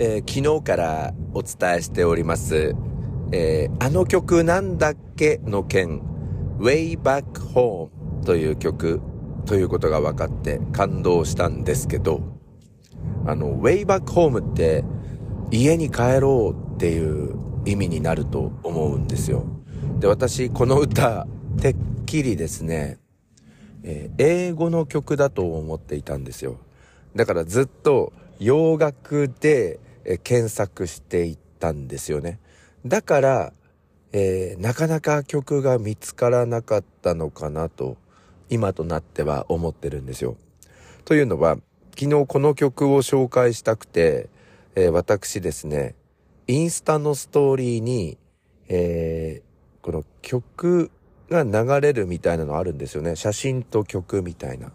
えー、昨日からお伝えしております、えー、あの曲なんだっけの件、Way Back Home という曲ということが分かって感動したんですけど、あの、Way Back Home って家に帰ろうっていう意味になると思うんですよ。で、私、この歌、てっきりですね、えー、英語の曲だと思っていたんですよ。だからずっと洋楽でえ検索していったんですよね。だから、えー、なかなか曲が見つからなかったのかなと、今となっては思ってるんですよ。というのは、昨日この曲を紹介したくて、えー、私ですね、インスタのストーリーに、えー、この曲が流れるみたいなのあるんですよね。写真と曲みたいな。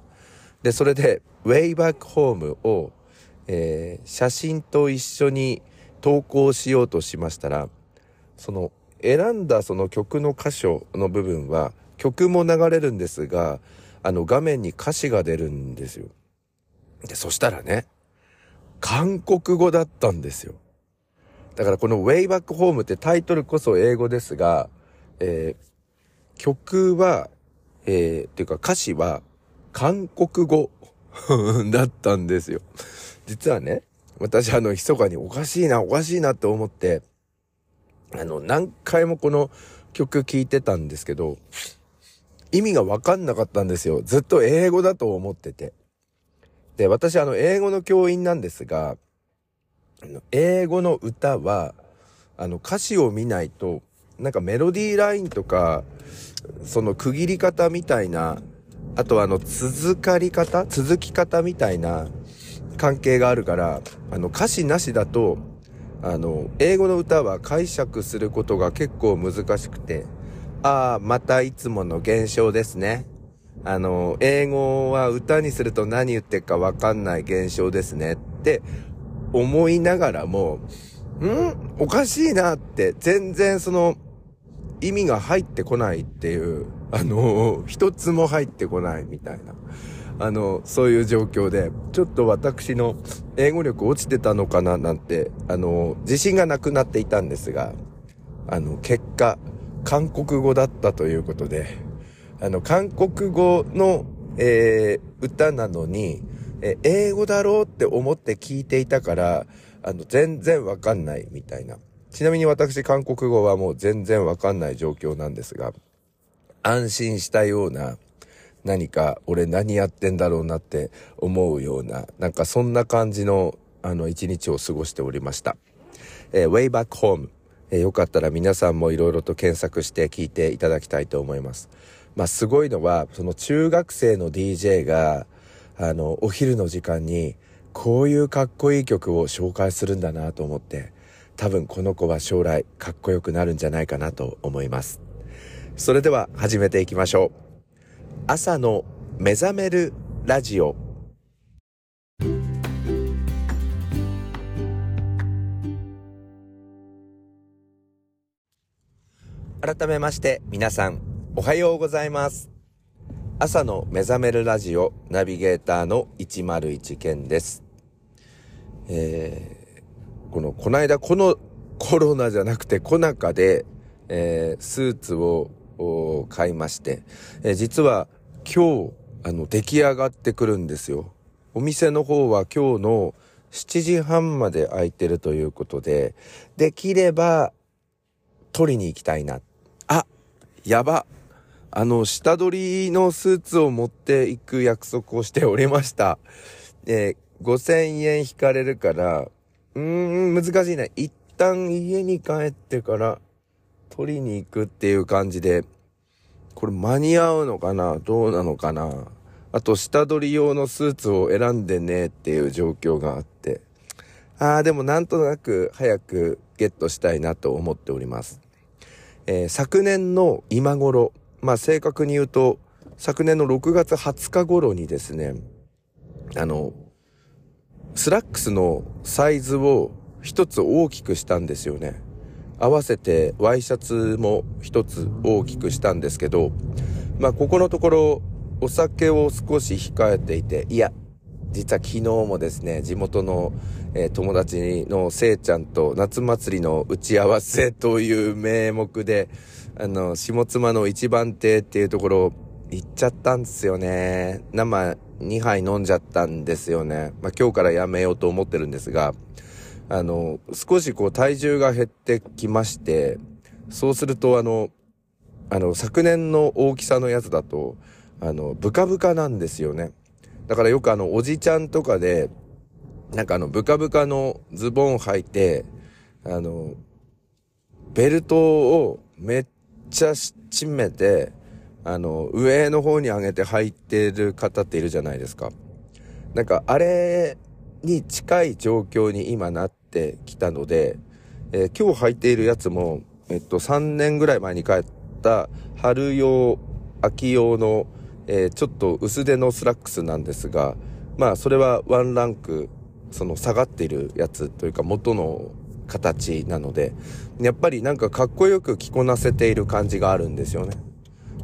で、それで、Way Back Home をえー、写真と一緒に投稿しようとしましたら、その選んだその曲の箇所の部分は曲も流れるんですが、あの画面に歌詞が出るんですよ。で、そしたらね、韓国語だったんですよ。だからこの Way Back Home ってタイトルこそ英語ですが、えー、曲は、えー、っていうか歌詞は韓国語 だったんですよ。実はね、私あの、密かにおかしいな、おかしいなって思って、あの、何回もこの曲聴いてたんですけど、意味がわかんなかったんですよ。ずっと英語だと思ってて。で、私あの、英語の教員なんですが、英語の歌は、あの、歌詞を見ないと、なんかメロディーラインとか、その区切り方みたいな、あとあの、続かり方続き方みたいな、関係があるから、あの、歌詞なしだと、あの、英語の歌は解釈することが結構難しくて、ああ、またいつもの現象ですね。あの、英語は歌にすると何言ってるかわかんない現象ですねって思いながらも、ん？おかしいなって、全然その、意味が入ってこないっていう、あの、一つも入ってこないみたいな。あの、そういう状況で、ちょっと私の英語力落ちてたのかななんて、あの、自信がなくなっていたんですが、あの、結果、韓国語だったということで、あの、韓国語の、えー、歌なのに、え英語だろうって思って聞いていたから、あの、全然わかんないみたいな。ちなみに私、韓国語はもう全然わかんない状況なんですが、安心したような、何か俺何やってんだろうなって思うような、なんかそんな感じのあの一日を過ごしておりました。えー、Way Back Home、えー、よかったら皆さんもいろいろと検索して聞いていただきたいと思います。まあすごいのは、その中学生の DJ が、あの、お昼の時間にこういうかっこいい曲を紹介するんだなと思って、多分この子は将来かっこよくなるんじゃないかなと思います。それでは始めていきましょう。朝の目覚めるラジオ。改めまして皆さんおはようございます。朝の目覚めるラジオナビゲーターの101健です、えー、このこの間このコロナじゃなくてコナカで、えー、スーツをを買いまして、え、実は今日、あの、出来上がってくるんですよ。お店の方は今日の7時半まで空いてるということで、できれば、取りに行きたいな。あ、やば。あの、下取りのスーツを持っていく約束をしておりました。えー、5000円引かれるから、うーん、難しいね。一旦家に帰ってから取りに行くっていう感じで、これ間に合うのかな？どうなのかな？あと、下取り用のスーツを選んでねっていう状況があって。ああ、でもなんとなく早くゲットしたいなと思っております。えー、昨年の今頃、まあ正確に言うと、昨年の6月20日頃にですね、あの、スラックスのサイズを一つ大きくしたんですよね。合わせてワイシャツも一つ大きくしたんですけど、まあここのところお酒を少し控えていて、いや、実は昨日もですね、地元の、えー、友達のせいちゃんと夏祭りの打ち合わせという名目で、あの、下妻の一番亭っていうところ行っちゃったんですよね。生2杯飲んじゃったんですよね。まあ、今日からやめようと思ってるんですが、あの、少しこう体重が減ってきまして、そうするとあの、あの、昨年の大きさのやつだと、あの、ブカブカなんですよね。だからよくあの、おじちゃんとかで、なんかあの、ブカブカのズボン履いて、あの、ベルトをめっちゃ締めて、あの、上の方に上げて履いてる方っているじゃないですか。なんか、あれに近い状況に今なってきたので、えー、今日履いているやつも、えっと、3年ぐらい前に買った春用、秋用のえー、ちょっと薄手のスラックスなんですが、まあそれはワンランク、その下がっているやつというか元の形なので、やっぱりなんかかっこよく着こなせている感じがあるんですよね。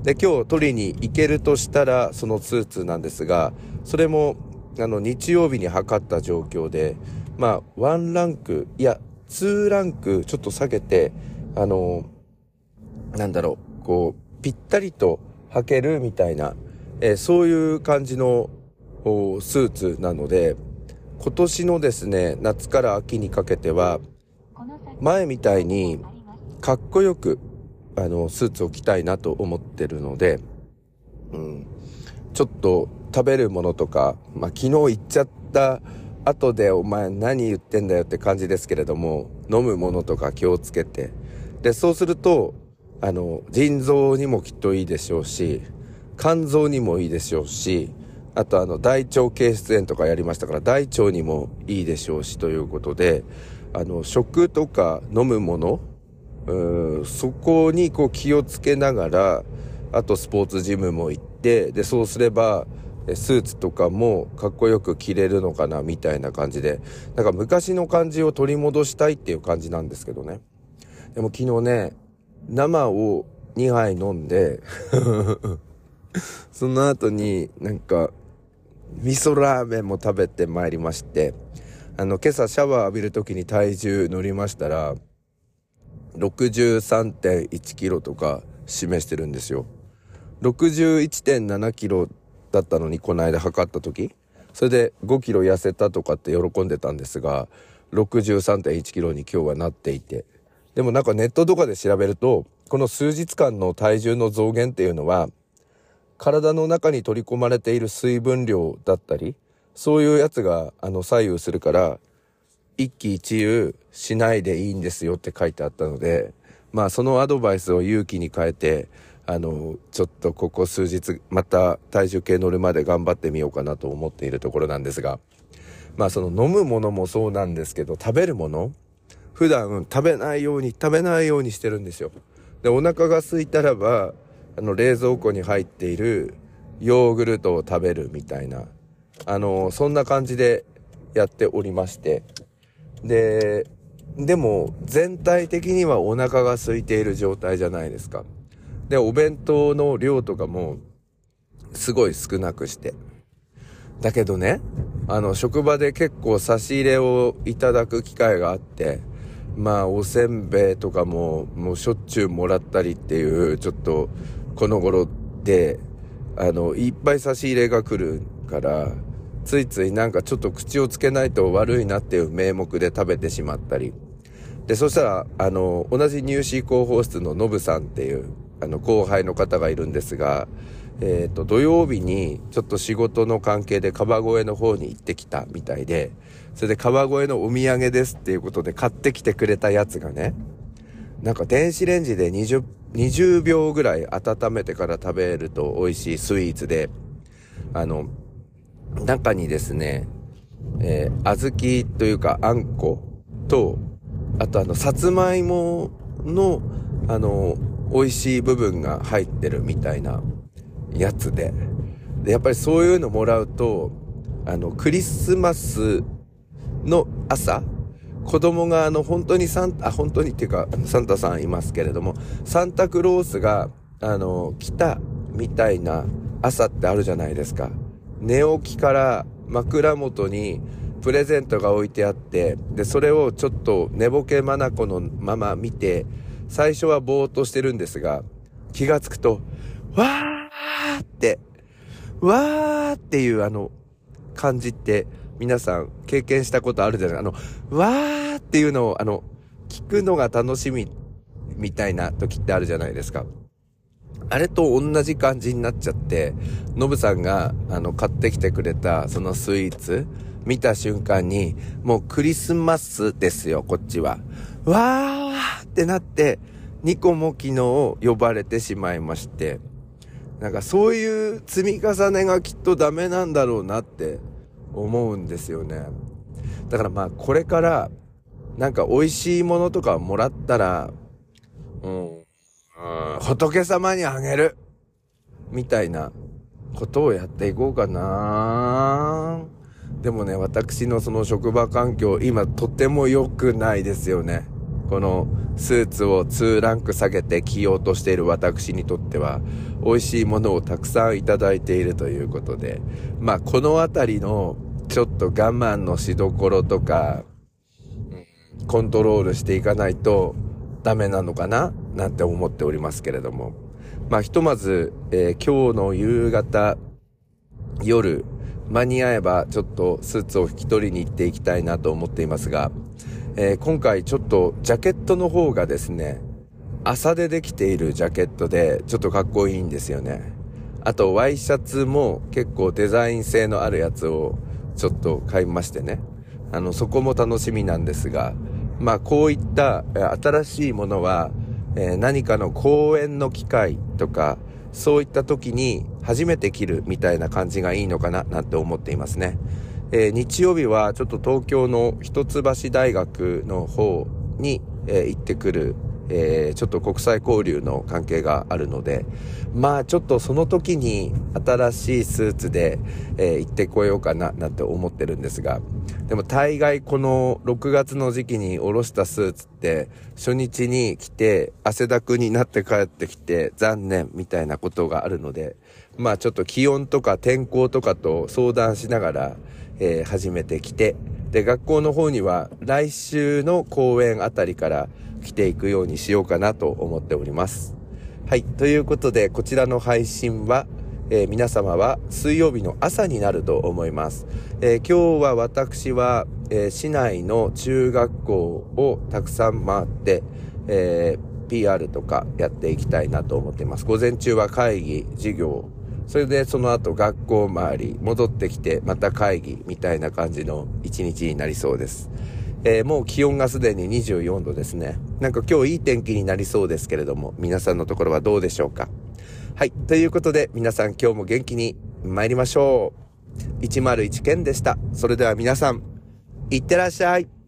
で、今日取りに行けるとしたらそのスーツなんですが、それもあの日曜日に測った状況で、まあワンランク、いや、ツーランクちょっと下げて、あの、なんだろう、こう、ぴったりと履けるみたいな、えー、そういう感じのスーツなので、今年のですね、夏から秋にかけては、前みたいにかっこよく、あの、スーツを着たいなと思ってるので、うん、ちょっと食べるものとか、まあ、昨日行っちゃった後でお前何言ってんだよって感じですけれども、飲むものとか気をつけて、で、そうすると、あの、腎臓にもきっといいでしょうし、肝臓にもいいでしょうし、あとあの大腸憩室炎とかやりましたから大腸にもいいでしょうしということで、あの食とか飲むもの、うんそこにこう気をつけながら、あとスポーツジムも行って、で、そうすれば、スーツとかもかっこよく着れるのかなみたいな感じで、なんか昔の感じを取り戻したいっていう感じなんですけどね。でも昨日ね、生を2杯飲んで その後になんか、味噌ラーメンも食べてまいりまして、あの、今朝シャワー浴びる時に体重乗りましたら、63.1キロとか示してるんですよ。61.7キロだったのにこの間測った時、それで5キロ痩せたとかって喜んでたんですが、63.1キロに今日はなっていて。でもなんかネットとかで調べると、この数日間の体重の増減っていうのは、体の中に取り込まれている水分量だったり、そういうやつが、あの、左右するから、一喜一憂しないでいいんですよって書いてあったので、まあ、そのアドバイスを勇気に変えて、あの、ちょっとここ数日、また体重計乗るまで頑張ってみようかなと思っているところなんですが、まあ、その飲むものもそうなんですけど、食べるもの普段食べないように、食べないようにしてるんですよ。で、お腹が空いたらば、あの、冷蔵庫に入っているヨーグルトを食べるみたいな、あの、そんな感じでやっておりまして。で、でも、全体的にはお腹が空いている状態じゃないですか。で、お弁当の量とかも、すごい少なくして。だけどね、あの、職場で結構差し入れをいただく機会があって、まあ、おせんべいとかも、もうしょっちゅうもらったりっていう、ちょっと、この頃で、あの、いっぱい差し入れが来るから、ついついなんかちょっと口をつけないと悪いなっていう名目で食べてしまったり。で、そしたら、あの、同じ入試広報室のノブさんっていう、あの、後輩の方がいるんですが、えっ、ー、と、土曜日にちょっと仕事の関係で川越の方に行ってきたみたいで、それで川越のお土産ですっていうことで買ってきてくれたやつがね、なんか電子レンジで20 20秒ぐらい温めてから食べると美味しいスイーツで、あの、中にですね、えー、小豆というかあんことあとあの、さつまいもの、あの、美味しい部分が入ってるみたいなやつで。で、やっぱりそういうのもらうと、あの、クリスマスの朝、子供があの本当にサンあ、本当にっていうか、サンタさんいますけれども、サンタクロースが、あの、来たみたいな朝ってあるじゃないですか。寝起きから枕元にプレゼントが置いてあって、で、それをちょっと寝ぼけまなこのまま見て、最初はぼーっとしてるんですが、気がつくと、わーって、わーっていうあの感じって皆さん経験したことあるじゃない？あの、わーっていうのをあの、聞くのが楽しみみたいな時ってあるじゃないですか。あれと同じ感じになっちゃって、ノブさんが、あの、買ってきてくれた、そのスイーツ、見た瞬間に、もうクリスマスですよ、こっちは。わーってなって、2個も昨日呼ばれてしまいまして、なんかそういう積み重ねがきっとダメなんだろうなって思うんですよね。だからまあこれからなんか美味しいものとかもらったら、うん、うん仏様にあげるみたいなことをやっていこうかなでもね、私のその職場環境、今とても良くないですよね。このスーツを2ランク下げて着ようとしている私にとっては、美味しいものをたくさんいただいているということで、まあこのあたりのちょっと我慢のしどころとか、コントロールしていかないとダメなのかななんて思っておりますけれども。まあひとまず、えー、今日の夕方、夜、間に合えばちょっとスーツを引き取りに行っていきたいなと思っていますが、えー、今回ちょっとジャケットの方がですね、朝でできているジャケットでちょっとかっこいいんですよね。あとワイシャツも結構デザイン性のあるやつをちょっと買いましてね。あの、そこも楽しみなんですが、まあこういった新しいものは、えー、何かの講演の機会とか、そういった時に初めて着るみたいな感じがいいのかななんて思っていますね。えー、日曜日はちょっと東京の一橋大学の方に、えー、行ってくるえー、ちょっと国際交流の関係があるので、まあちょっとその時に新しいスーツで、え、行ってこようかななんて思ってるんですが、でも大概この6月の時期におろしたスーツって初日に来て汗だくになって帰ってきて残念みたいなことがあるので、まあちょっと気温とか天候とかと相談しながら、えー、始めてきて、で、学校の方には来週の公演あたりから来ていくようにしようかなと思っております。はい。ということで、こちらの配信は、えー、皆様は水曜日の朝になると思います。えー、今日は私は、えー、市内の中学校をたくさん回って、え PR とかやっていきたいなと思っています。午前中は会議、授業、それでその後学校周り、戻ってきてまた会議みたいな感じの一日になりそうです。えー、もう気温がすでに24度ですね。なんか今日いい天気になりそうですけれども、皆さんのところはどうでしょうか？はい。ということで、皆さん今日も元気に参りましょう。101件でした。それでは皆さん、いってらっしゃい。